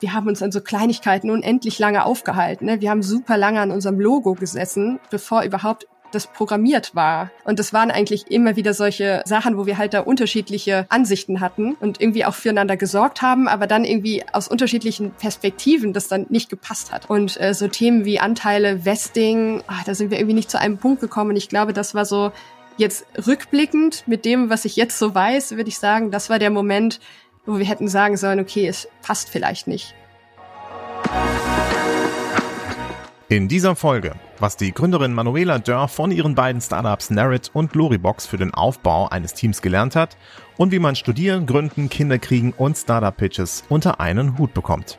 wir haben uns an so Kleinigkeiten unendlich lange aufgehalten. Ne? Wir haben super lange an unserem Logo gesessen, bevor überhaupt das programmiert war. Und das waren eigentlich immer wieder solche Sachen, wo wir halt da unterschiedliche Ansichten hatten und irgendwie auch füreinander gesorgt haben, aber dann irgendwie aus unterschiedlichen Perspektiven das dann nicht gepasst hat. Und äh, so Themen wie Anteile, Vesting, ach, da sind wir irgendwie nicht zu einem Punkt gekommen. Und ich glaube, das war so jetzt rückblickend mit dem, was ich jetzt so weiß, würde ich sagen, das war der Moment, wo wir hätten sagen sollen, okay, es passt vielleicht nicht. In dieser Folge, was die Gründerin Manuela Dörr von ihren beiden Startups Narrit und Loribox für den Aufbau eines Teams gelernt hat und wie man Studieren, Gründen, Kinder kriegen und Startup-Pitches unter einen Hut bekommt.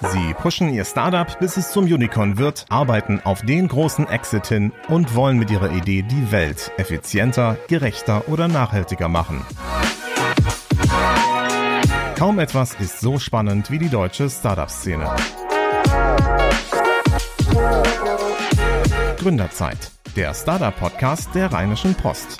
Sie pushen ihr Startup, bis es zum Unicorn wird, arbeiten auf den großen Exit hin und wollen mit ihrer Idee die Welt effizienter, gerechter oder nachhaltiger machen. Kaum etwas ist so spannend wie die deutsche Startup-Szene. Gründerzeit, der Startup-Podcast der Rheinischen Post.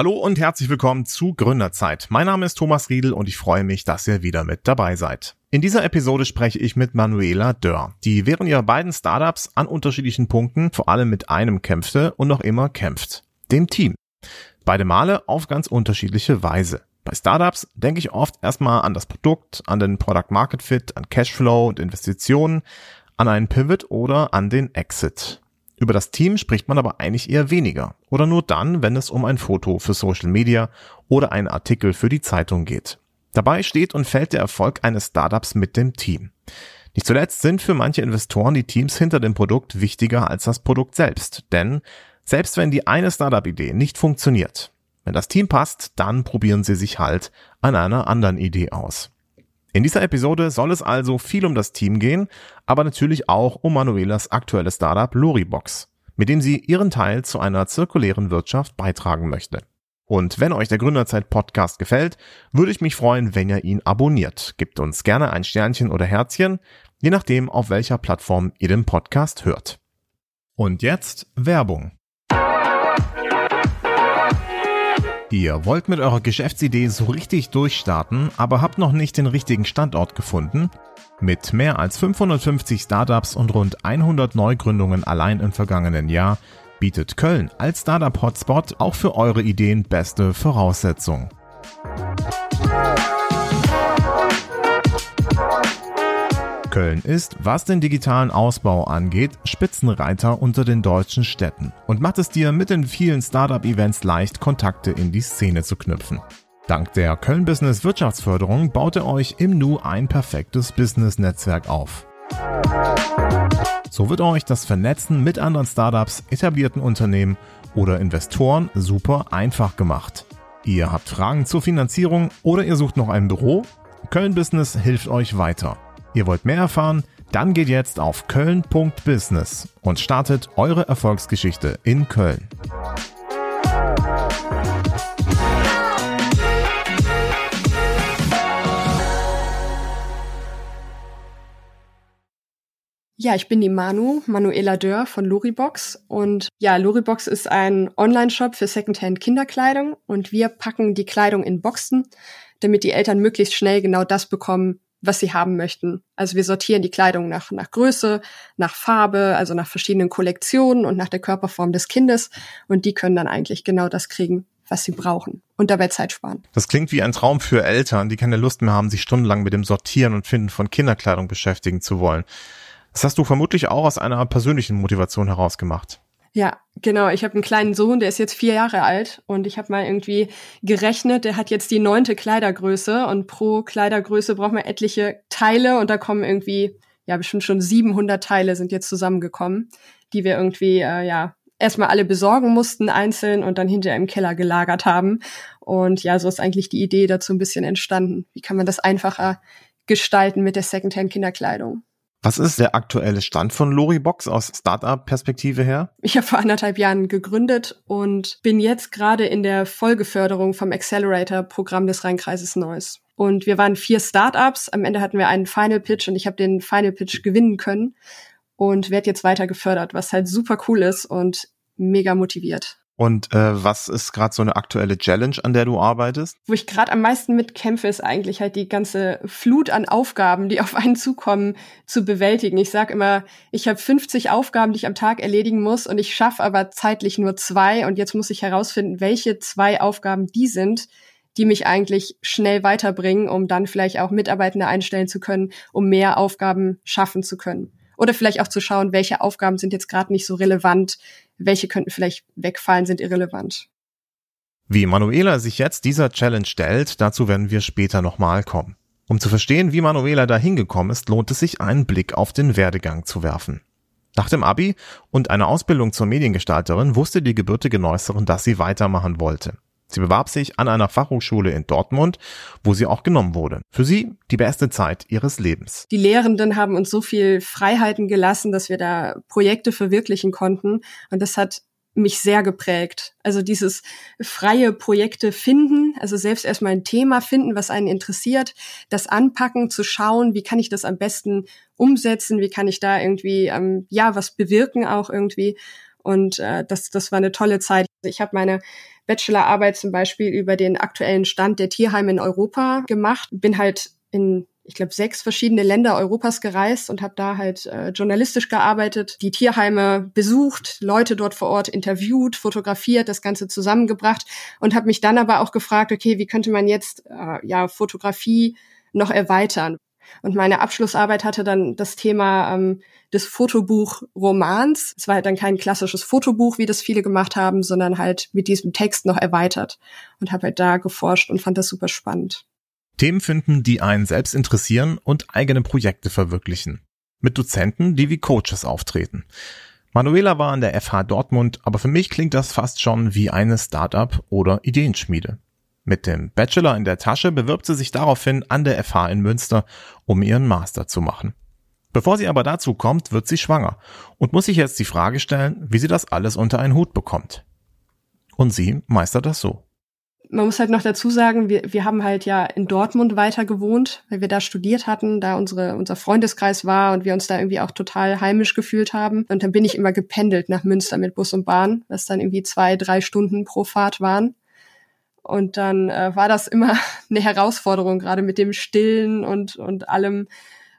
Hallo und herzlich willkommen zu Gründerzeit. Mein Name ist Thomas Riedel und ich freue mich, dass ihr wieder mit dabei seid. In dieser Episode spreche ich mit Manuela Dörr, die während ihrer beiden Startups an unterschiedlichen Punkten vor allem mit einem kämpfte und noch immer kämpft. Dem Team. Beide Male auf ganz unterschiedliche Weise. Bei Startups denke ich oft erstmal an das Produkt, an den Product Market Fit, an Cashflow und Investitionen, an einen Pivot oder an den Exit. Über das Team spricht man aber eigentlich eher weniger oder nur dann, wenn es um ein Foto für Social Media oder einen Artikel für die Zeitung geht. Dabei steht und fällt der Erfolg eines Startups mit dem Team. Nicht zuletzt sind für manche Investoren die Teams hinter dem Produkt wichtiger als das Produkt selbst, denn selbst wenn die eine Startup-Idee nicht funktioniert, wenn das Team passt, dann probieren sie sich halt an einer anderen Idee aus. In dieser Episode soll es also viel um das Team gehen, aber natürlich auch um Manuelas aktuelles Startup Loribox, mit dem sie ihren Teil zu einer zirkulären Wirtschaft beitragen möchte. Und wenn euch der Gründerzeit Podcast gefällt, würde ich mich freuen, wenn ihr ihn abonniert. Gebt uns gerne ein Sternchen oder Herzchen, je nachdem, auf welcher Plattform ihr den Podcast hört. Und jetzt Werbung. Ihr wollt mit eurer Geschäftsidee so richtig durchstarten, aber habt noch nicht den richtigen Standort gefunden? Mit mehr als 550 Startups und rund 100 Neugründungen allein im vergangenen Jahr bietet Köln als Startup-Hotspot auch für eure Ideen beste Voraussetzungen. Köln ist, was den digitalen Ausbau angeht, Spitzenreiter unter den deutschen Städten und macht es dir mit den vielen Startup-Events leicht, Kontakte in die Szene zu knüpfen. Dank der Köln Business Wirtschaftsförderung baut ihr euch im Nu ein perfektes Business-Netzwerk auf. So wird euch das Vernetzen mit anderen Startups, etablierten Unternehmen oder Investoren super einfach gemacht. Ihr habt Fragen zur Finanzierung oder ihr sucht noch ein Büro? Köln Business hilft euch weiter. Ihr wollt mehr erfahren? Dann geht jetzt auf köln.business und startet eure Erfolgsgeschichte in Köln. Ja, ich bin die Manu, Manuela Dörr von Loribox. Und ja, Loribox ist ein Online-Shop für Secondhand Kinderkleidung und wir packen die Kleidung in Boxen, damit die Eltern möglichst schnell genau das bekommen, was sie haben möchten. Also wir sortieren die Kleidung nach, nach Größe, nach Farbe, also nach verschiedenen Kollektionen und nach der Körperform des Kindes. Und die können dann eigentlich genau das kriegen, was sie brauchen und dabei Zeit sparen. Das klingt wie ein Traum für Eltern, die keine Lust mehr haben, sich stundenlang mit dem Sortieren und Finden von Kinderkleidung beschäftigen zu wollen. Das hast du vermutlich auch aus einer persönlichen Motivation heraus gemacht. Ja, genau. Ich habe einen kleinen Sohn, der ist jetzt vier Jahre alt und ich habe mal irgendwie gerechnet, der hat jetzt die neunte Kleidergröße und pro Kleidergröße braucht man etliche Teile und da kommen irgendwie, ja, bestimmt schon 700 Teile sind jetzt zusammengekommen, die wir irgendwie, äh, ja, erstmal alle besorgen mussten einzeln und dann hinterher im Keller gelagert haben. Und ja, so ist eigentlich die Idee dazu ein bisschen entstanden. Wie kann man das einfacher gestalten mit der Secondhand Kinderkleidung? Was ist der aktuelle Stand von Loribox aus Startup-Perspektive her? Ich habe vor anderthalb Jahren gegründet und bin jetzt gerade in der Folgeförderung vom Accelerator-Programm des Rheinkreises Neuss. Und wir waren vier Startups. Am Ende hatten wir einen Final Pitch und ich habe den Final Pitch gewinnen können. und werde jetzt weiter gefördert, was halt super cool ist und mega motiviert. Und äh, was ist gerade so eine aktuelle Challenge, an der du arbeitest? Wo ich gerade am meisten mitkämpfe, ist eigentlich halt die ganze Flut an Aufgaben, die auf einen zukommen, zu bewältigen. Ich sage immer, ich habe 50 Aufgaben, die ich am Tag erledigen muss und ich schaffe aber zeitlich nur zwei. Und jetzt muss ich herausfinden, welche zwei Aufgaben die sind, die mich eigentlich schnell weiterbringen, um dann vielleicht auch Mitarbeitende einstellen zu können, um mehr Aufgaben schaffen zu können. Oder vielleicht auch zu schauen, welche Aufgaben sind jetzt gerade nicht so relevant, welche könnten vielleicht wegfallen, sind irrelevant. Wie Manuela sich jetzt dieser Challenge stellt, dazu werden wir später nochmal kommen. Um zu verstehen, wie Manuela da hingekommen ist, lohnt es sich, einen Blick auf den Werdegang zu werfen. Nach dem Abi und einer Ausbildung zur Mediengestalterin wusste die gebürtige Neusserin, dass sie weitermachen wollte. Sie bewarb sich an einer Fachhochschule in Dortmund, wo sie auch genommen wurde. Für sie die beste Zeit ihres Lebens. Die Lehrenden haben uns so viel Freiheiten gelassen, dass wir da Projekte verwirklichen konnten. Und das hat mich sehr geprägt. Also dieses freie Projekte finden, also selbst erstmal ein Thema finden, was einen interessiert, das anpacken, zu schauen, wie kann ich das am besten umsetzen, wie kann ich da irgendwie ähm, ja was bewirken auch irgendwie. Und äh, das, das war eine tolle Zeit. Ich habe meine Bachelorarbeit zum Beispiel über den aktuellen Stand der Tierheime in Europa gemacht. Bin halt in ich glaube, sechs verschiedene Länder Europas gereist und habe da halt äh, journalistisch gearbeitet, die Tierheime besucht, Leute dort vor Ort interviewt, fotografiert, das Ganze zusammengebracht und habe mich dann aber auch gefragt, okay, wie könnte man jetzt äh, ja Fotografie noch erweitern? Und meine Abschlussarbeit hatte dann das Thema ähm, des Fotobuchromans. Es war halt dann kein klassisches Fotobuch, wie das viele gemacht haben, sondern halt mit diesem Text noch erweitert. Und habe halt da geforscht und fand das super spannend. Themen finden, die einen selbst interessieren und eigene Projekte verwirklichen. Mit Dozenten, die wie Coaches auftreten. Manuela war an der FH Dortmund, aber für mich klingt das fast schon wie eine Startup oder Ideenschmiede. Mit dem Bachelor in der Tasche bewirbt sie sich daraufhin an der FH in Münster, um ihren Master zu machen. Bevor sie aber dazu kommt, wird sie schwanger und muss sich jetzt die Frage stellen, wie sie das alles unter einen Hut bekommt. Und sie meistert das so. Man muss halt noch dazu sagen, wir, wir haben halt ja in Dortmund weiter gewohnt, weil wir da studiert hatten, da unsere, unser Freundeskreis war und wir uns da irgendwie auch total heimisch gefühlt haben. Und dann bin ich immer gependelt nach Münster mit Bus und Bahn, was dann irgendwie zwei, drei Stunden pro Fahrt waren. Und dann äh, war das immer eine Herausforderung, gerade mit dem Stillen und, und allem.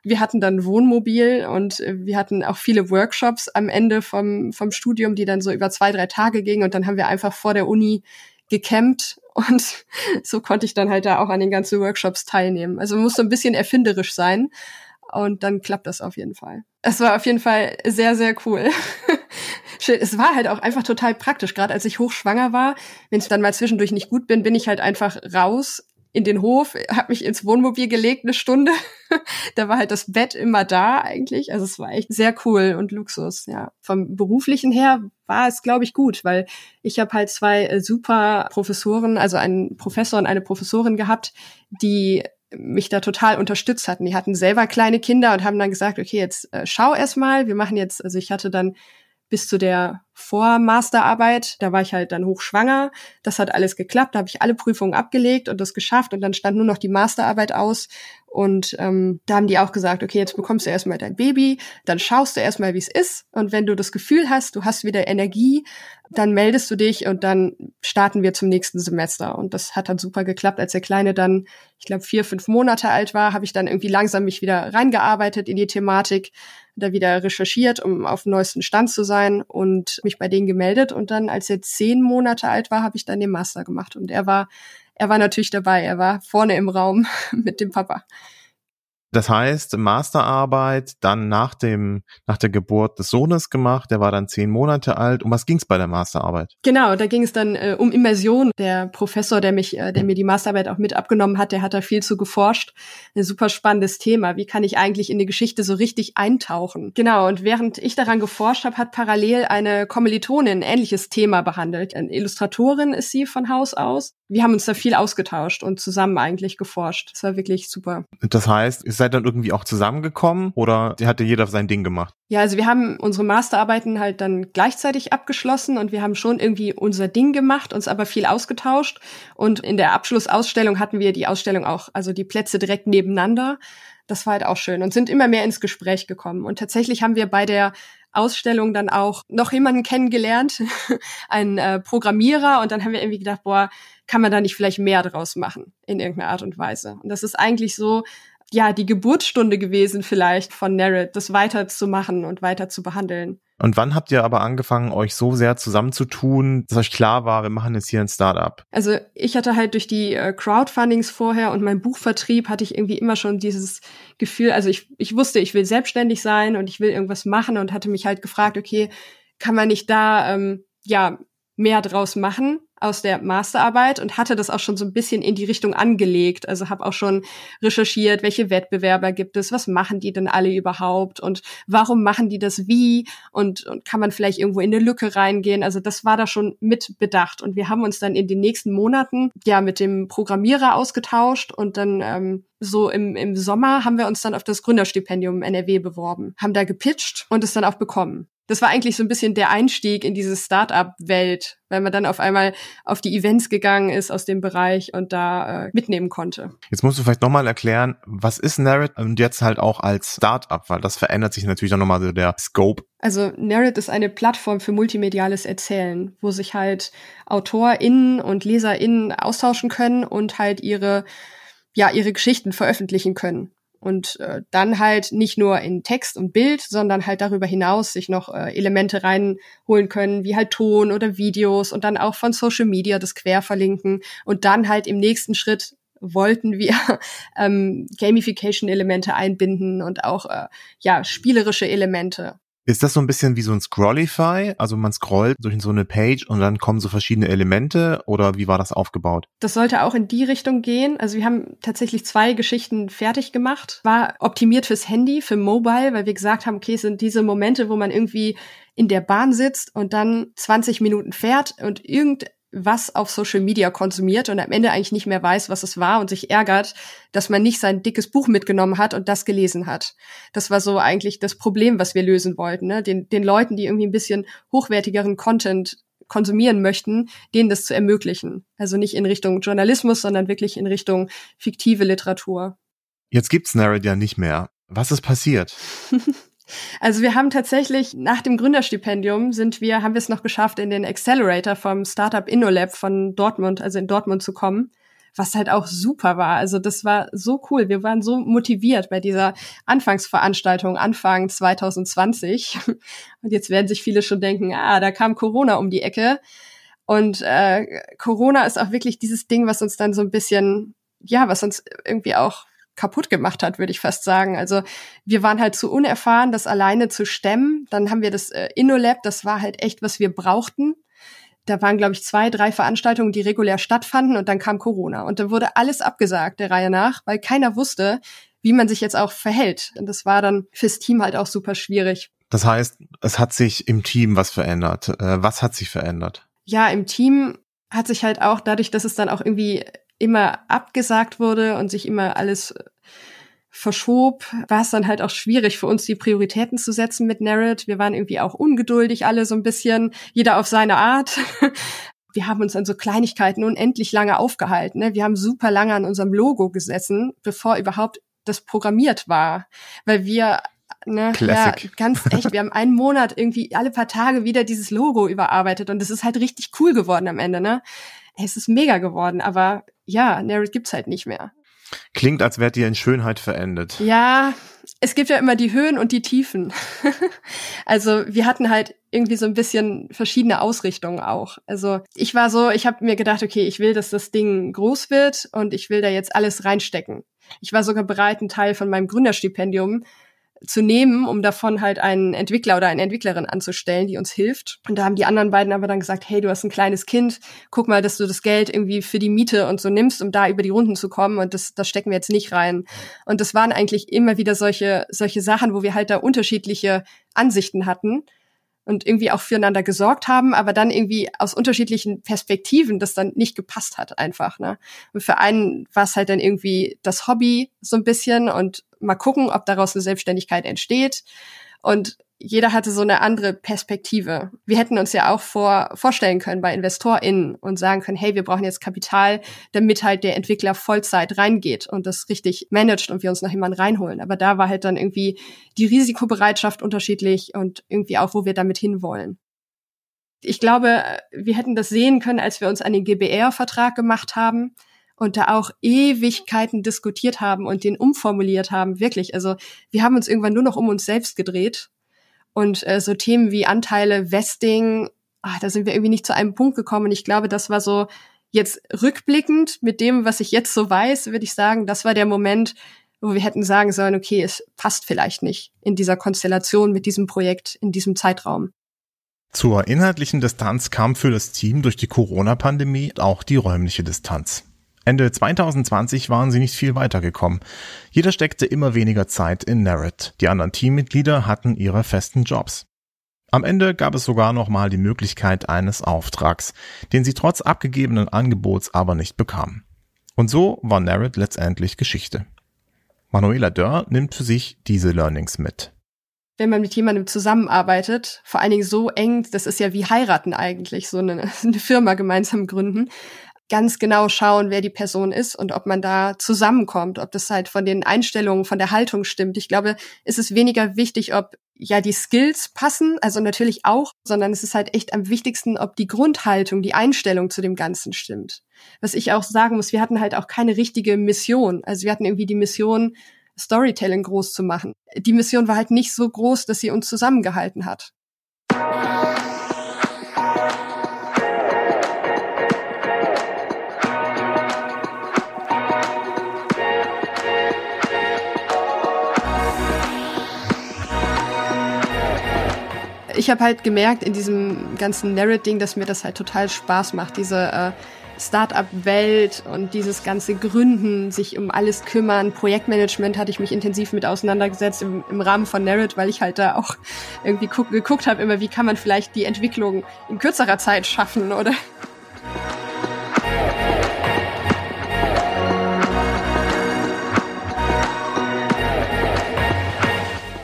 Wir hatten dann Wohnmobil und äh, wir hatten auch viele Workshops am Ende vom, vom Studium, die dann so über zwei, drei Tage gingen. Und dann haben wir einfach vor der Uni gecampt und so konnte ich dann halt da auch an den ganzen Workshops teilnehmen. Also man muss so ein bisschen erfinderisch sein und dann klappt das auf jeden Fall. Es war auf jeden Fall sehr, sehr cool. es war halt auch einfach total praktisch. Gerade als ich hochschwanger war, wenn es dann mal zwischendurch nicht gut bin, bin ich halt einfach raus in den Hof, habe mich ins Wohnmobil gelegt eine Stunde. da war halt das Bett immer da eigentlich. Also es war echt sehr cool und Luxus. Ja, vom beruflichen her war es glaube ich gut, weil ich habe halt zwei äh, super Professoren, also einen Professor und eine Professorin gehabt, die mich da total unterstützt hatten. Die hatten selber kleine Kinder und haben dann gesagt, okay, jetzt äh, schau erst mal, wir machen jetzt, also ich hatte dann bis zu der Vormasterarbeit, da war ich halt dann hochschwanger. Das hat alles geklappt, da habe ich alle Prüfungen abgelegt und das geschafft. Und dann stand nur noch die Masterarbeit aus und ähm, da haben die auch gesagt, okay, jetzt bekommst du erstmal dein Baby, dann schaust du erstmal, wie es ist. Und wenn du das Gefühl hast, du hast wieder Energie, dann meldest du dich und dann starten wir zum nächsten Semester. Und das hat dann super geklappt. Als der Kleine dann, ich glaube, vier, fünf Monate alt war, habe ich dann irgendwie langsam mich wieder reingearbeitet in die Thematik, da wieder recherchiert, um auf dem neuesten Stand zu sein und mich bei denen gemeldet. Und dann, als er zehn Monate alt war, habe ich dann den Master gemacht. Und er war er war natürlich dabei. Er war vorne im Raum mit dem Papa. Das heißt, Masterarbeit dann nach dem, nach der Geburt des Sohnes gemacht. Der war dann zehn Monate alt. Um was ging es bei der Masterarbeit? Genau, da ging es dann äh, um Immersion. Der Professor, der mich, äh, der mir die Masterarbeit auch mit abgenommen hat, der hat da viel zu geforscht. Ein super spannendes Thema. Wie kann ich eigentlich in die Geschichte so richtig eintauchen? Genau. Und während ich daran geforscht habe, hat parallel eine Kommilitonin ein ähnliches Thema behandelt. Eine Illustratorin ist sie von Haus aus. Wir haben uns da viel ausgetauscht und zusammen eigentlich geforscht. Das war wirklich super. Das heißt, ist seid dann irgendwie auch zusammengekommen oder hatte jeder sein Ding gemacht? Ja, also wir haben unsere Masterarbeiten halt dann gleichzeitig abgeschlossen und wir haben schon irgendwie unser Ding gemacht, uns aber viel ausgetauscht. Und in der Abschlussausstellung hatten wir die Ausstellung auch, also die Plätze direkt nebeneinander. Das war halt auch schön und sind immer mehr ins Gespräch gekommen. Und tatsächlich haben wir bei der Ausstellung dann auch noch jemanden kennengelernt, einen äh, Programmierer. Und dann haben wir irgendwie gedacht, boah, kann man da nicht vielleicht mehr draus machen in irgendeiner Art und Weise. Und das ist eigentlich so, ja, die Geburtsstunde gewesen vielleicht von Narrate, das weiterzumachen und weiter zu behandeln. Und wann habt ihr aber angefangen, euch so sehr zusammenzutun, dass euch klar war, wir machen jetzt hier ein Startup? Also ich hatte halt durch die äh, Crowdfundings vorher und mein Buchvertrieb hatte ich irgendwie immer schon dieses Gefühl, also ich, ich wusste, ich will selbstständig sein und ich will irgendwas machen und hatte mich halt gefragt, okay, kann man nicht da ähm, ja mehr draus machen aus der Masterarbeit und hatte das auch schon so ein bisschen in die Richtung angelegt. Also habe auch schon recherchiert, welche Wettbewerber gibt es, was machen die denn alle überhaupt und warum machen die das wie und, und kann man vielleicht irgendwo in eine Lücke reingehen. Also das war da schon mit bedacht und wir haben uns dann in den nächsten Monaten ja mit dem Programmierer ausgetauscht und dann ähm, so im, im Sommer haben wir uns dann auf das Gründerstipendium NRW beworben, haben da gepitcht und es dann auch bekommen das war eigentlich so ein bisschen der Einstieg in diese Start-up-Welt, weil man dann auf einmal auf die Events gegangen ist aus dem Bereich und da äh, mitnehmen konnte. Jetzt musst du vielleicht nochmal erklären, was ist Narrate und jetzt halt auch als Start-up, weil das verändert sich natürlich dann nochmal so der Scope. Also Narrate ist eine Plattform für multimediales Erzählen, wo sich halt AutorInnen und LeserInnen austauschen können und halt ihre ja, ihre Geschichten veröffentlichen können und äh, dann halt nicht nur in Text und Bild, sondern halt darüber hinaus sich noch äh, Elemente reinholen können, wie halt Ton oder Videos und dann auch von Social Media das quer verlinken und dann halt im nächsten Schritt wollten wir ähm, Gamification-Elemente einbinden und auch äh, ja spielerische Elemente. Ist das so ein bisschen wie so ein Scrollify? Also man scrollt durch so eine Page und dann kommen so verschiedene Elemente oder wie war das aufgebaut? Das sollte auch in die Richtung gehen. Also wir haben tatsächlich zwei Geschichten fertig gemacht. War optimiert fürs Handy, für Mobile, weil wir gesagt haben, okay, es sind diese Momente, wo man irgendwie in der Bahn sitzt und dann 20 Minuten fährt und irgend was auf Social Media konsumiert und am Ende eigentlich nicht mehr weiß, was es war und sich ärgert, dass man nicht sein dickes Buch mitgenommen hat und das gelesen hat. Das war so eigentlich das Problem, was wir lösen wollten. Ne? Den, den Leuten, die irgendwie ein bisschen hochwertigeren Content konsumieren möchten, denen das zu ermöglichen. Also nicht in Richtung Journalismus, sondern wirklich in Richtung fiktive Literatur. Jetzt gibt's Narrate ja nicht mehr. Was ist passiert? Also wir haben tatsächlich nach dem Gründerstipendium sind wir, haben wir es noch geschafft, in den Accelerator vom Startup InnoLab von Dortmund, also in Dortmund zu kommen, was halt auch super war. Also das war so cool. Wir waren so motiviert bei dieser Anfangsveranstaltung Anfang 2020. Und jetzt werden sich viele schon denken, ah, da kam Corona um die Ecke. Und äh, Corona ist auch wirklich dieses Ding, was uns dann so ein bisschen, ja, was uns irgendwie auch kaputt gemacht hat, würde ich fast sagen. Also wir waren halt zu unerfahren, das alleine zu stemmen. Dann haben wir das äh, InnoLab, das war halt echt, was wir brauchten. Da waren, glaube ich, zwei, drei Veranstaltungen, die regulär stattfanden und dann kam Corona. Und dann wurde alles abgesagt der Reihe nach, weil keiner wusste, wie man sich jetzt auch verhält. Und das war dann fürs Team halt auch super schwierig. Das heißt, es hat sich im Team was verändert. Äh, was hat sich verändert? Ja, im Team hat sich halt auch dadurch, dass es dann auch irgendwie immer abgesagt wurde und sich immer alles verschob, war es dann halt auch schwierig für uns, die Prioritäten zu setzen mit Narrate. Wir waren irgendwie auch ungeduldig alle so ein bisschen, jeder auf seine Art. Wir haben uns an so Kleinigkeiten unendlich lange aufgehalten. Ne? Wir haben super lange an unserem Logo gesessen, bevor überhaupt das programmiert war, weil wir Ne, ja, ganz echt. Wir haben einen Monat irgendwie alle paar Tage wieder dieses Logo überarbeitet und es ist halt richtig cool geworden am Ende, ne? Es ist mega geworden, aber ja, Narrate gibt's halt nicht mehr. Klingt, als wärt ihr in Schönheit verendet. Ja, es gibt ja immer die Höhen und die Tiefen. also wir hatten halt irgendwie so ein bisschen verschiedene Ausrichtungen auch. Also ich war so, ich habe mir gedacht, okay, ich will, dass das Ding groß wird und ich will da jetzt alles reinstecken. Ich war sogar bereit, einen Teil von meinem Gründerstipendium zu nehmen, um davon halt einen Entwickler oder eine Entwicklerin anzustellen, die uns hilft. Und da haben die anderen beiden aber dann gesagt, hey, du hast ein kleines Kind, guck mal, dass du das Geld irgendwie für die Miete und so nimmst, um da über die Runden zu kommen und das, das stecken wir jetzt nicht rein. Und das waren eigentlich immer wieder solche, solche Sachen, wo wir halt da unterschiedliche Ansichten hatten und irgendwie auch füreinander gesorgt haben, aber dann irgendwie aus unterschiedlichen Perspektiven das dann nicht gepasst hat einfach. Ne? Und für einen war es halt dann irgendwie das Hobby so ein bisschen und mal gucken, ob daraus eine Selbstständigkeit entsteht. Und jeder hatte so eine andere Perspektive. Wir hätten uns ja auch vor, vorstellen können bei InvestorInnen und sagen können, hey, wir brauchen jetzt Kapital, damit halt der Entwickler Vollzeit reingeht und das richtig managt und wir uns noch jemanden reinholen. Aber da war halt dann irgendwie die Risikobereitschaft unterschiedlich und irgendwie auch, wo wir damit hinwollen. Ich glaube, wir hätten das sehen können, als wir uns an den GBR-Vertrag gemacht haben und da auch Ewigkeiten diskutiert haben und den umformuliert haben, wirklich. Also wir haben uns irgendwann nur noch um uns selbst gedreht und äh, so Themen wie Anteile, Vesting, ach, da sind wir irgendwie nicht zu einem Punkt gekommen. Und ich glaube, das war so jetzt rückblickend mit dem, was ich jetzt so weiß, würde ich sagen, das war der Moment, wo wir hätten sagen sollen, okay, es passt vielleicht nicht in dieser Konstellation mit diesem Projekt, in diesem Zeitraum. Zur inhaltlichen Distanz kam für das Team durch die Corona-Pandemie auch die räumliche Distanz. Ende 2020 waren sie nicht viel weitergekommen. Jeder steckte immer weniger Zeit in Narrate. Die anderen Teammitglieder hatten ihre festen Jobs. Am Ende gab es sogar noch mal die Möglichkeit eines Auftrags, den sie trotz abgegebenen Angebots aber nicht bekamen. Und so war Narrate letztendlich Geschichte. Manuela Dörr nimmt für sich diese Learnings mit wenn man mit jemandem zusammenarbeitet, vor allen Dingen so eng, das ist ja wie heiraten eigentlich, so eine, eine Firma gemeinsam gründen, ganz genau schauen, wer die Person ist und ob man da zusammenkommt, ob das halt von den Einstellungen, von der Haltung stimmt. Ich glaube, es ist weniger wichtig, ob ja die Skills passen, also natürlich auch, sondern es ist halt echt am wichtigsten, ob die Grundhaltung, die Einstellung zu dem Ganzen stimmt. Was ich auch sagen muss, wir hatten halt auch keine richtige Mission. Also wir hatten irgendwie die Mission, Storytelling groß zu machen. Die Mission war halt nicht so groß, dass sie uns zusammengehalten hat. Ich habe halt gemerkt in diesem ganzen Narrative-Ding, dass mir das halt total Spaß macht, diese äh, Start-up-Welt und dieses ganze Gründen, sich um alles kümmern. Projektmanagement hatte ich mich intensiv mit auseinandergesetzt im, im Rahmen von Narrative, weil ich halt da auch irgendwie guck, geguckt habe, immer wie kann man vielleicht die Entwicklung in kürzerer Zeit schaffen oder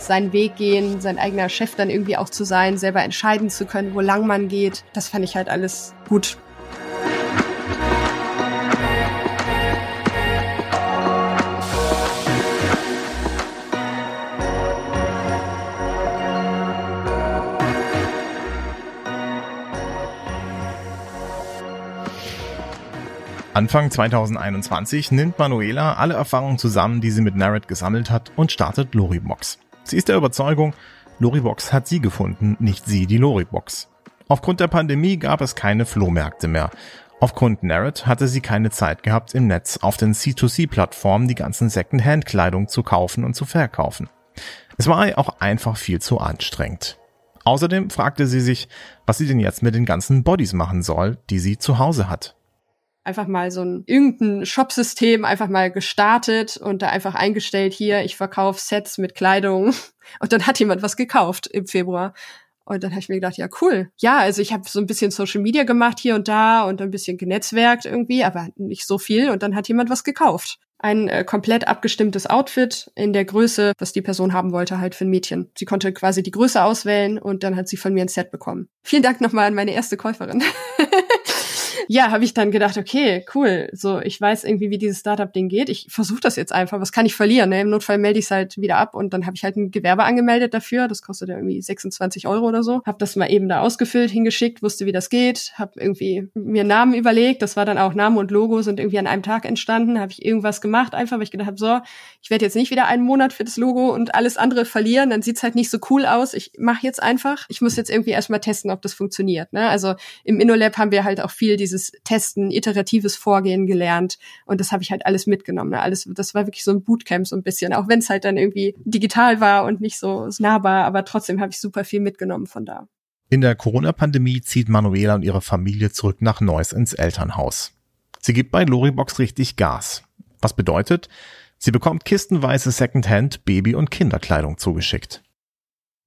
seinen Weg gehen, sein eigener Chef dann irgendwie auch zu sein, selber entscheiden zu können, wo lang man geht. Das fand ich halt alles gut. Anfang 2021 nimmt Manuela alle Erfahrungen zusammen, die sie mit Narrate gesammelt hat und startet Loribox. Sie ist der Überzeugung, Loribox hat sie gefunden, nicht sie die Loribox. Aufgrund der Pandemie gab es keine Flohmärkte mehr. Aufgrund Narrate hatte sie keine Zeit gehabt, im Netz auf den C2C-Plattformen die ganzen Second-Hand-Kleidung zu kaufen und zu verkaufen. Es war auch einfach viel zu anstrengend. Außerdem fragte sie sich, was sie denn jetzt mit den ganzen Bodies machen soll, die sie zu Hause hat einfach mal so ein irgendein Shopsystem einfach mal gestartet und da einfach eingestellt, hier, ich verkaufe Sets mit Kleidung. Und dann hat jemand was gekauft im Februar. Und dann habe ich mir gedacht, ja, cool. Ja, also ich habe so ein bisschen Social Media gemacht hier und da und ein bisschen genetzwerkt irgendwie, aber nicht so viel. Und dann hat jemand was gekauft. Ein äh, komplett abgestimmtes Outfit in der Größe, was die Person haben wollte, halt für ein Mädchen. Sie konnte quasi die Größe auswählen und dann hat sie von mir ein Set bekommen. Vielen Dank nochmal an meine erste Käuferin. ja, habe ich dann gedacht, okay, cool. So, ich weiß irgendwie, wie dieses Startup-Ding geht. Ich versuche das jetzt einfach. Was kann ich verlieren? Ne? Im Notfall melde ich es halt wieder ab und dann habe ich halt ein Gewerbe angemeldet dafür. Das kostet ja irgendwie 26 Euro oder so. Habe das mal eben da ausgefüllt, hingeschickt, wusste, wie das geht. Habe irgendwie mir Namen überlegt. Das war dann auch Name und Logo sind irgendwie an einem Tag entstanden. Habe ich irgendwas gemacht, einfach, weil ich gedacht habe, so, ich werde jetzt nicht wieder einen Monat für das Logo und alles andere verlieren. Dann sieht's halt nicht so cool aus. Ich mache jetzt einfach. Ich muss jetzt irgendwie erstmal testen, ob das funktioniert. Ne? Also im InnoLab haben wir halt auch viel dieses Testen, iteratives Vorgehen gelernt und das habe ich halt alles mitgenommen. Ne? Alles, das war wirklich so ein Bootcamp so ein bisschen, auch wenn es halt dann irgendwie digital war und nicht so nahbar, aber trotzdem habe ich super viel mitgenommen von da. In der Corona-Pandemie zieht Manuela und ihre Familie zurück nach Neuss ins Elternhaus. Sie gibt bei Loribox richtig Gas. Was bedeutet, sie bekommt kistenweise Secondhand Baby- und Kinderkleidung zugeschickt.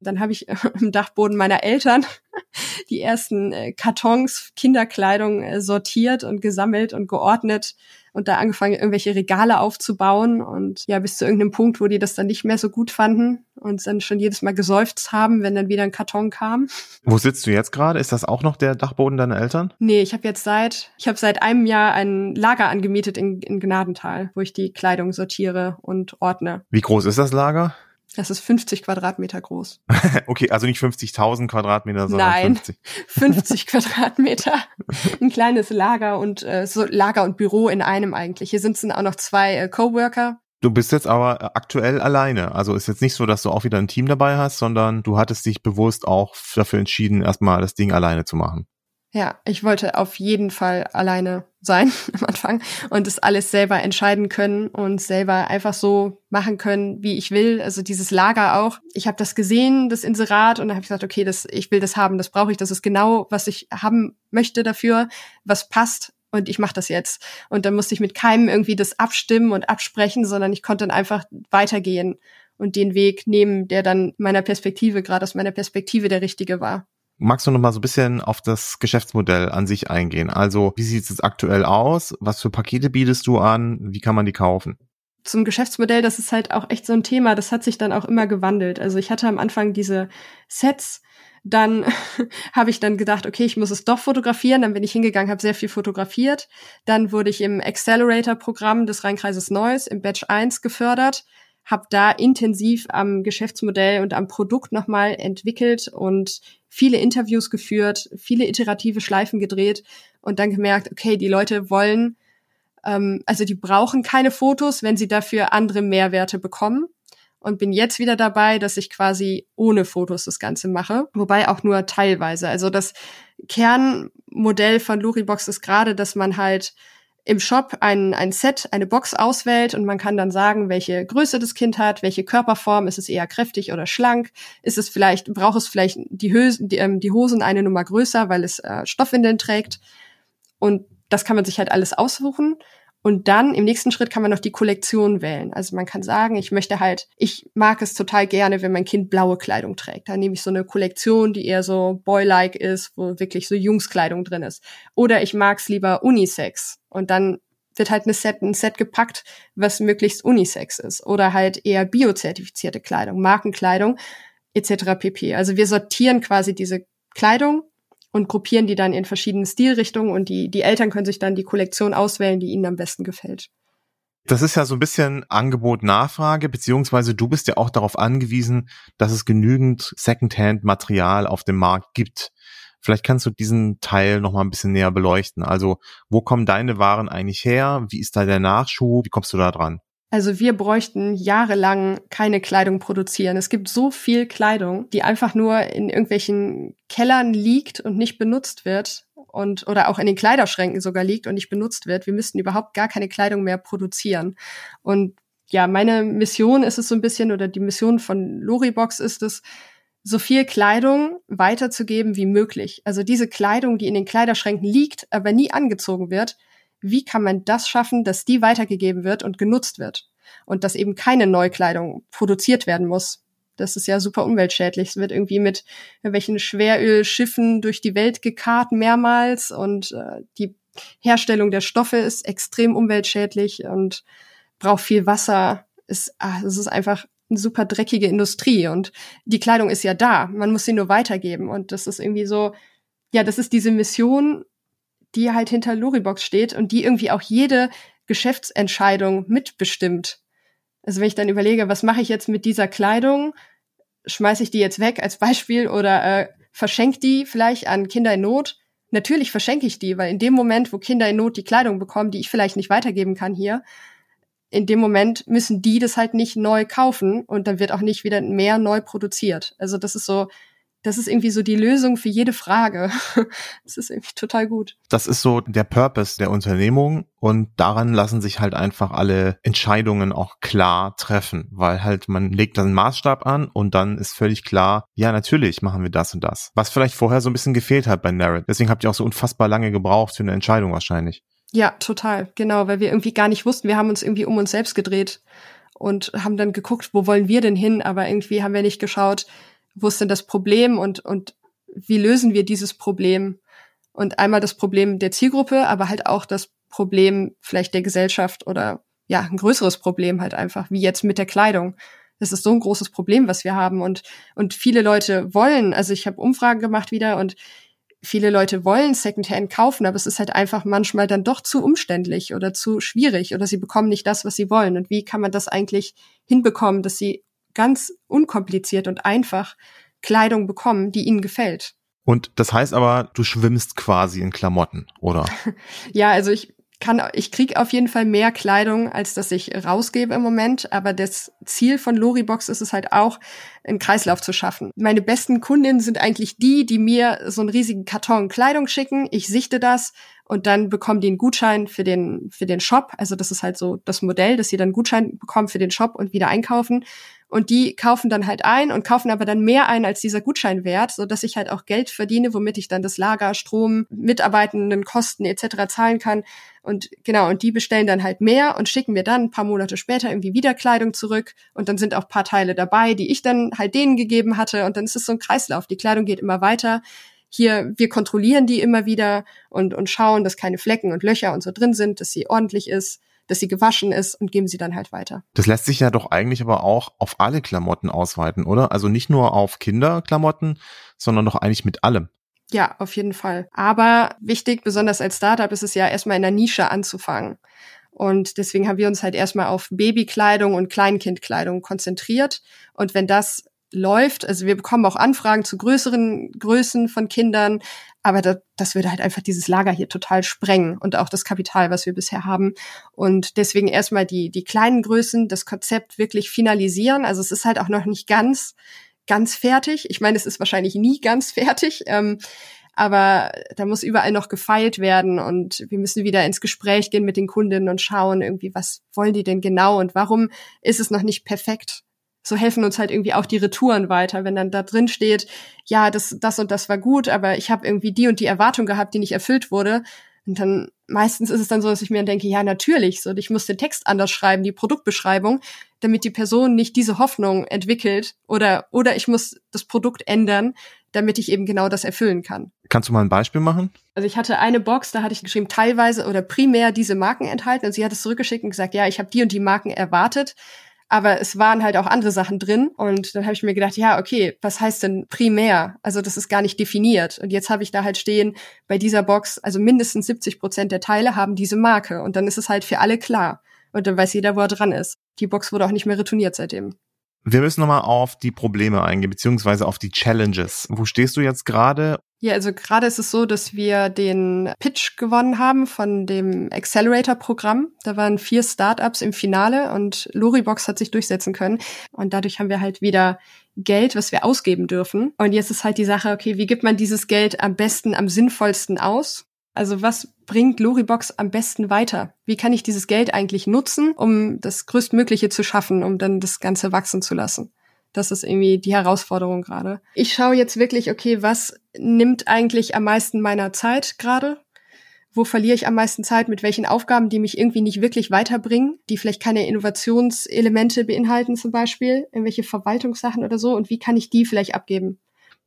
Dann habe ich im Dachboden meiner Eltern die ersten äh, Kartons Kinderkleidung äh, sortiert und gesammelt und geordnet und da angefangen, irgendwelche Regale aufzubauen und ja, bis zu irgendeinem Punkt, wo die das dann nicht mehr so gut fanden und dann schon jedes Mal geseufzt haben, wenn dann wieder ein Karton kam. Wo sitzt du jetzt gerade? Ist das auch noch der Dachboden deiner Eltern? Nee, ich habe jetzt seit, ich habe seit einem Jahr ein Lager angemietet in, in Gnadental, wo ich die Kleidung sortiere und ordne. Wie groß ist das Lager? Das ist 50 Quadratmeter groß. okay, also nicht 50.000 Quadratmeter, sondern Nein, 50. 50 Quadratmeter. Ein kleines Lager und äh, so Lager und Büro in einem eigentlich. Hier sitzen auch noch zwei äh, Coworker. Du bist jetzt aber aktuell alleine. Also ist jetzt nicht so, dass du auch wieder ein Team dabei hast, sondern du hattest dich bewusst auch dafür entschieden, erstmal das Ding alleine zu machen. Ja, ich wollte auf jeden Fall alleine sein am Anfang und das alles selber entscheiden können und selber einfach so machen können, wie ich will. Also dieses Lager auch. Ich habe das gesehen, das Inserat, und dann habe ich gesagt, okay, das, ich will das haben, das brauche ich, das ist genau, was ich haben möchte dafür, was passt. Und ich mache das jetzt. Und dann musste ich mit keinem irgendwie das abstimmen und absprechen, sondern ich konnte dann einfach weitergehen und den Weg nehmen, der dann meiner Perspektive, gerade aus meiner Perspektive, der richtige war. Magst du noch mal so ein bisschen auf das Geschäftsmodell an sich eingehen? Also, wie sieht es jetzt aktuell aus? Was für Pakete bietest du an? Wie kann man die kaufen? Zum Geschäftsmodell, das ist halt auch echt so ein Thema, das hat sich dann auch immer gewandelt. Also ich hatte am Anfang diese Sets, dann habe ich dann gedacht, okay, ich muss es doch fotografieren. Dann bin ich hingegangen, habe sehr viel fotografiert. Dann wurde ich im Accelerator-Programm des Rheinkreises Neuss im Batch 1 gefördert habe da intensiv am Geschäftsmodell und am Produkt nochmal entwickelt und viele Interviews geführt, viele iterative Schleifen gedreht und dann gemerkt, okay, die Leute wollen, ähm, also die brauchen keine Fotos, wenn sie dafür andere Mehrwerte bekommen. Und bin jetzt wieder dabei, dass ich quasi ohne Fotos das Ganze mache, wobei auch nur teilweise. Also das Kernmodell von Luribox ist gerade, dass man halt im Shop ein, ein Set, eine Box auswählt und man kann dann sagen, welche Größe das Kind hat, welche Körperform, ist es eher kräftig oder schlank, ist es vielleicht, braucht es vielleicht die, Hösen, die, ähm, die Hosen eine Nummer größer, weil es äh, Stoffwindeln trägt. Und das kann man sich halt alles aussuchen. Und dann im nächsten Schritt kann man noch die Kollektion wählen. Also man kann sagen, ich möchte halt, ich mag es total gerne, wenn mein Kind blaue Kleidung trägt. Dann nehme ich so eine Kollektion, die eher so boy-like ist, wo wirklich so Jungskleidung drin ist. Oder ich mag es lieber Unisex. Und dann wird halt eine Set, ein Set gepackt, was möglichst Unisex ist. Oder halt eher biozertifizierte Kleidung, Markenkleidung etc. pp. Also wir sortieren quasi diese Kleidung und gruppieren die dann in verschiedene Stilrichtungen und die, die Eltern können sich dann die Kollektion auswählen, die ihnen am besten gefällt. Das ist ja so ein bisschen Angebot-Nachfrage, beziehungsweise du bist ja auch darauf angewiesen, dass es genügend Secondhand-Material auf dem Markt gibt. Vielleicht kannst du diesen Teil noch mal ein bisschen näher beleuchten. Also, wo kommen deine Waren eigentlich her? Wie ist da der Nachschub? Wie kommst du da dran? Also wir bräuchten jahrelang keine Kleidung produzieren. Es gibt so viel Kleidung, die einfach nur in irgendwelchen Kellern liegt und nicht benutzt wird und oder auch in den Kleiderschränken sogar liegt und nicht benutzt wird. Wir müssten überhaupt gar keine Kleidung mehr produzieren. Und ja, meine Mission ist es so ein bisschen oder die Mission von Loribox ist es, so viel Kleidung weiterzugeben wie möglich. Also diese Kleidung, die in den Kleiderschränken liegt, aber nie angezogen wird, wie kann man das schaffen, dass die weitergegeben wird und genutzt wird und dass eben keine Neukleidung produziert werden muss. Das ist ja super umweltschädlich. Es wird irgendwie mit irgendwelchen Schwerölschiffen durch die Welt gekarrt mehrmals und äh, die Herstellung der Stoffe ist extrem umweltschädlich und braucht viel Wasser. Es, ah, es ist einfach eine super dreckige Industrie und die Kleidung ist ja da. Man muss sie nur weitergeben und das ist irgendwie so, ja, das ist diese Mission, die halt hinter Loribox steht und die irgendwie auch jede Geschäftsentscheidung mitbestimmt. Also wenn ich dann überlege, was mache ich jetzt mit dieser Kleidung, schmeiße ich die jetzt weg als Beispiel oder äh, verschenke die vielleicht an Kinder in Not? Natürlich verschenke ich die, weil in dem Moment, wo Kinder in Not die Kleidung bekommen, die ich vielleicht nicht weitergeben kann hier, in dem Moment müssen die das halt nicht neu kaufen und dann wird auch nicht wieder mehr neu produziert. Also das ist so das ist irgendwie so die Lösung für jede Frage. Das ist irgendwie total gut. Das ist so der Purpose der Unternehmung und daran lassen sich halt einfach alle Entscheidungen auch klar treffen, weil halt man legt dann einen Maßstab an und dann ist völlig klar, ja, natürlich machen wir das und das. Was vielleicht vorher so ein bisschen gefehlt hat bei Narrate. Deswegen habt ihr auch so unfassbar lange gebraucht für eine Entscheidung wahrscheinlich. Ja, total. Genau, weil wir irgendwie gar nicht wussten, wir haben uns irgendwie um uns selbst gedreht und haben dann geguckt, wo wollen wir denn hin, aber irgendwie haben wir nicht geschaut, wo ist denn das Problem und, und wie lösen wir dieses Problem? Und einmal das Problem der Zielgruppe, aber halt auch das Problem vielleicht der Gesellschaft oder ja, ein größeres Problem halt einfach, wie jetzt mit der Kleidung. Das ist so ein großes Problem, was wir haben. Und, und viele Leute wollen, also ich habe Umfragen gemacht wieder und viele Leute wollen Secondhand kaufen, aber es ist halt einfach manchmal dann doch zu umständlich oder zu schwierig oder sie bekommen nicht das, was sie wollen. Und wie kann man das eigentlich hinbekommen, dass sie ganz unkompliziert und einfach Kleidung bekommen, die ihnen gefällt? Und das heißt aber, du schwimmst quasi in Klamotten, oder? ja, also ich kann, ich krieg auf jeden Fall mehr Kleidung, als dass ich rausgebe im Moment. Aber das Ziel von Loribox ist es halt auch, einen Kreislauf zu schaffen. Meine besten Kundinnen sind eigentlich die, die mir so einen riesigen Karton Kleidung schicken. Ich sichte das und dann bekommen die einen Gutschein für den, für den Shop. Also das ist halt so das Modell, dass sie dann einen Gutschein bekommen für den Shop und wieder einkaufen. Und die kaufen dann halt ein und kaufen aber dann mehr ein als dieser Gutschein wert, so dass ich halt auch Geld verdiene, womit ich dann das Lager, Strom, Mitarbeitenden Kosten etc. zahlen kann. Und genau, und die bestellen dann halt mehr und schicken mir dann ein paar Monate später irgendwie wieder Kleidung zurück. Und dann sind auch paar Teile dabei, die ich dann halt denen gegeben hatte. Und dann ist es so ein Kreislauf. Die Kleidung geht immer weiter. Hier, wir kontrollieren die immer wieder und, und schauen, dass keine Flecken und Löcher und so drin sind, dass sie ordentlich ist dass sie gewaschen ist und geben sie dann halt weiter. Das lässt sich ja doch eigentlich aber auch auf alle Klamotten ausweiten, oder? Also nicht nur auf Kinderklamotten, sondern doch eigentlich mit allem. Ja, auf jeden Fall. Aber wichtig, besonders als Startup, ist es ja erstmal in der Nische anzufangen. Und deswegen haben wir uns halt erstmal auf Babykleidung und Kleinkindkleidung konzentriert. Und wenn das läuft. Also wir bekommen auch Anfragen zu größeren Größen von Kindern, aber das, das würde halt einfach dieses Lager hier total sprengen und auch das Kapital, was wir bisher haben. Und deswegen erstmal die, die kleinen Größen, das Konzept wirklich finalisieren. Also es ist halt auch noch nicht ganz, ganz fertig. Ich meine, es ist wahrscheinlich nie ganz fertig. Ähm, aber da muss überall noch gefeilt werden und wir müssen wieder ins Gespräch gehen mit den Kundinnen und schauen irgendwie, was wollen die denn genau und warum ist es noch nicht perfekt? So helfen uns halt irgendwie auch die Retouren weiter, wenn dann da drin steht, ja, das, das und das war gut, aber ich habe irgendwie die und die Erwartung gehabt, die nicht erfüllt wurde. Und dann meistens ist es dann so, dass ich mir denke, ja, natürlich, so ich muss den Text anders schreiben, die Produktbeschreibung, damit die Person nicht diese Hoffnung entwickelt oder oder ich muss das Produkt ändern, damit ich eben genau das erfüllen kann. Kannst du mal ein Beispiel machen? Also ich hatte eine Box, da hatte ich geschrieben, teilweise oder primär diese Marken enthalten und sie hat es zurückgeschickt und gesagt, ja, ich habe die und die Marken erwartet aber es waren halt auch andere Sachen drin. Und dann habe ich mir gedacht, ja, okay, was heißt denn primär? Also das ist gar nicht definiert. Und jetzt habe ich da halt stehen, bei dieser Box, also mindestens 70 Prozent der Teile haben diese Marke. Und dann ist es halt für alle klar. Und dann weiß jeder, wo er dran ist. Die Box wurde auch nicht mehr retourniert seitdem. Wir müssen nochmal auf die Probleme eingehen, beziehungsweise auf die Challenges. Wo stehst du jetzt gerade? Ja, also gerade ist es so, dass wir den Pitch gewonnen haben von dem Accelerator-Programm. Da waren vier Startups im Finale und Loribox hat sich durchsetzen können. Und dadurch haben wir halt wieder Geld, was wir ausgeben dürfen. Und jetzt ist halt die Sache, okay, wie gibt man dieses Geld am besten, am sinnvollsten aus? Also was bringt Loribox am besten weiter? Wie kann ich dieses Geld eigentlich nutzen, um das Größtmögliche zu schaffen, um dann das Ganze wachsen zu lassen? Das ist irgendwie die Herausforderung gerade. Ich schaue jetzt wirklich, okay, was nimmt eigentlich am meisten meiner Zeit gerade? Wo verliere ich am meisten Zeit? Mit welchen Aufgaben, die mich irgendwie nicht wirklich weiterbringen, die vielleicht keine Innovationselemente beinhalten zum Beispiel, irgendwelche Verwaltungssachen oder so? Und wie kann ich die vielleicht abgeben?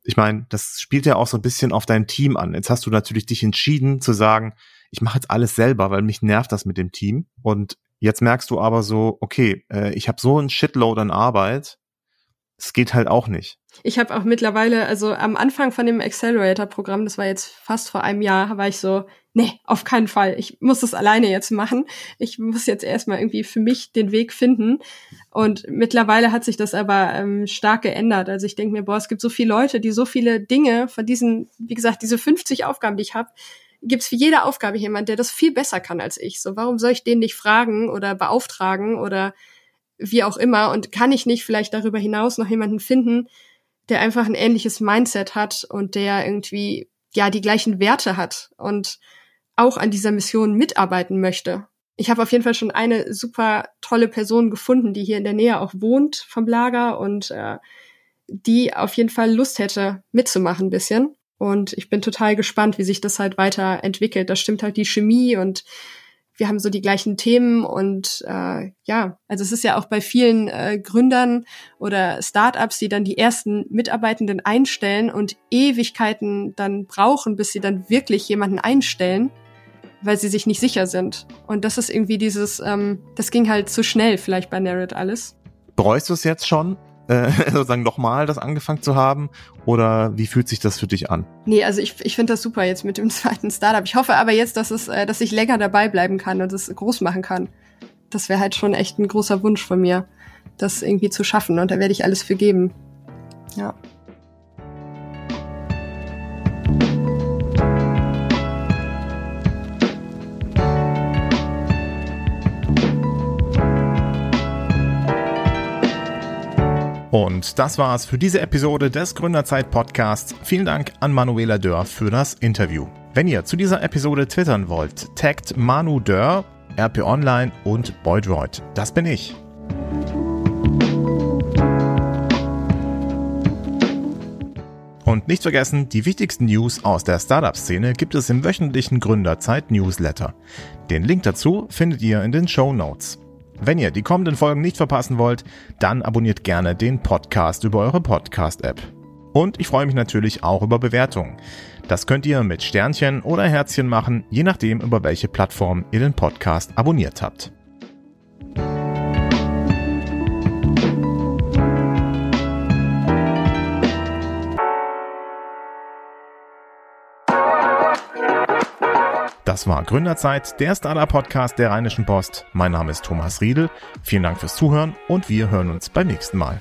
ich meine, das spielt ja auch so ein bisschen auf dein Team an. Jetzt hast du natürlich dich entschieden zu sagen, ich mache jetzt alles selber, weil mich nervt das mit dem Team. Und jetzt merkst du aber so, okay, äh, ich habe so ein Shitload an Arbeit, es geht halt auch nicht. Ich habe auch mittlerweile, also am Anfang von dem Accelerator-Programm, das war jetzt fast vor einem Jahr, war ich so, nee, auf keinen Fall. Ich muss das alleine jetzt machen. Ich muss jetzt erstmal irgendwie für mich den Weg finden. Und mittlerweile hat sich das aber ähm, stark geändert. Also ich denke mir, boah, es gibt so viele Leute, die so viele Dinge von diesen, wie gesagt, diese 50 Aufgaben, die ich habe, gibt's für jede Aufgabe jemand, der das viel besser kann als ich. So, warum soll ich den nicht fragen oder beauftragen oder wie auch immer und kann ich nicht vielleicht darüber hinaus noch jemanden finden, der einfach ein ähnliches Mindset hat und der irgendwie ja die gleichen Werte hat und auch an dieser Mission mitarbeiten möchte. Ich habe auf jeden Fall schon eine super tolle Person gefunden, die hier in der Nähe auch wohnt vom Lager und äh, die auf jeden Fall Lust hätte mitzumachen bisschen. Und ich bin total gespannt, wie sich das halt weiterentwickelt. Da stimmt halt die Chemie und wir haben so die gleichen Themen und äh, ja, also es ist ja auch bei vielen äh, Gründern oder Startups, die dann die ersten Mitarbeitenden einstellen und Ewigkeiten dann brauchen, bis sie dann wirklich jemanden einstellen, weil sie sich nicht sicher sind. Und das ist irgendwie dieses, ähm, das ging halt zu schnell vielleicht bei Narrowed alles. Bereust du es jetzt schon? Äh, sozusagen nochmal das angefangen zu haben? Oder wie fühlt sich das für dich an? Nee, also ich, ich finde das super jetzt mit dem zweiten Startup. Ich hoffe aber jetzt, dass es, äh, dass ich länger dabei bleiben kann und es groß machen kann. Das wäre halt schon echt ein großer Wunsch von mir, das irgendwie zu schaffen. Und da werde ich alles für geben. Ja. Und das war's für diese Episode des Gründerzeit Podcasts. Vielen Dank an Manuela Dörr für das Interview. Wenn ihr zu dieser Episode twittern wollt, taggt Manu Dörr, RP Online und Boydroid. Das bin ich. Und nicht vergessen, die wichtigsten News aus der Startup-Szene gibt es im wöchentlichen Gründerzeit-Newsletter. Den Link dazu findet ihr in den Show Notes. Wenn ihr die kommenden Folgen nicht verpassen wollt, dann abonniert gerne den Podcast über eure Podcast-App. Und ich freue mich natürlich auch über Bewertungen. Das könnt ihr mit Sternchen oder Herzchen machen, je nachdem, über welche Plattform ihr den Podcast abonniert habt. Das war Gründerzeit, der Startup-Podcast der Rheinischen Post. Mein Name ist Thomas Riedel. Vielen Dank fürs Zuhören und wir hören uns beim nächsten Mal.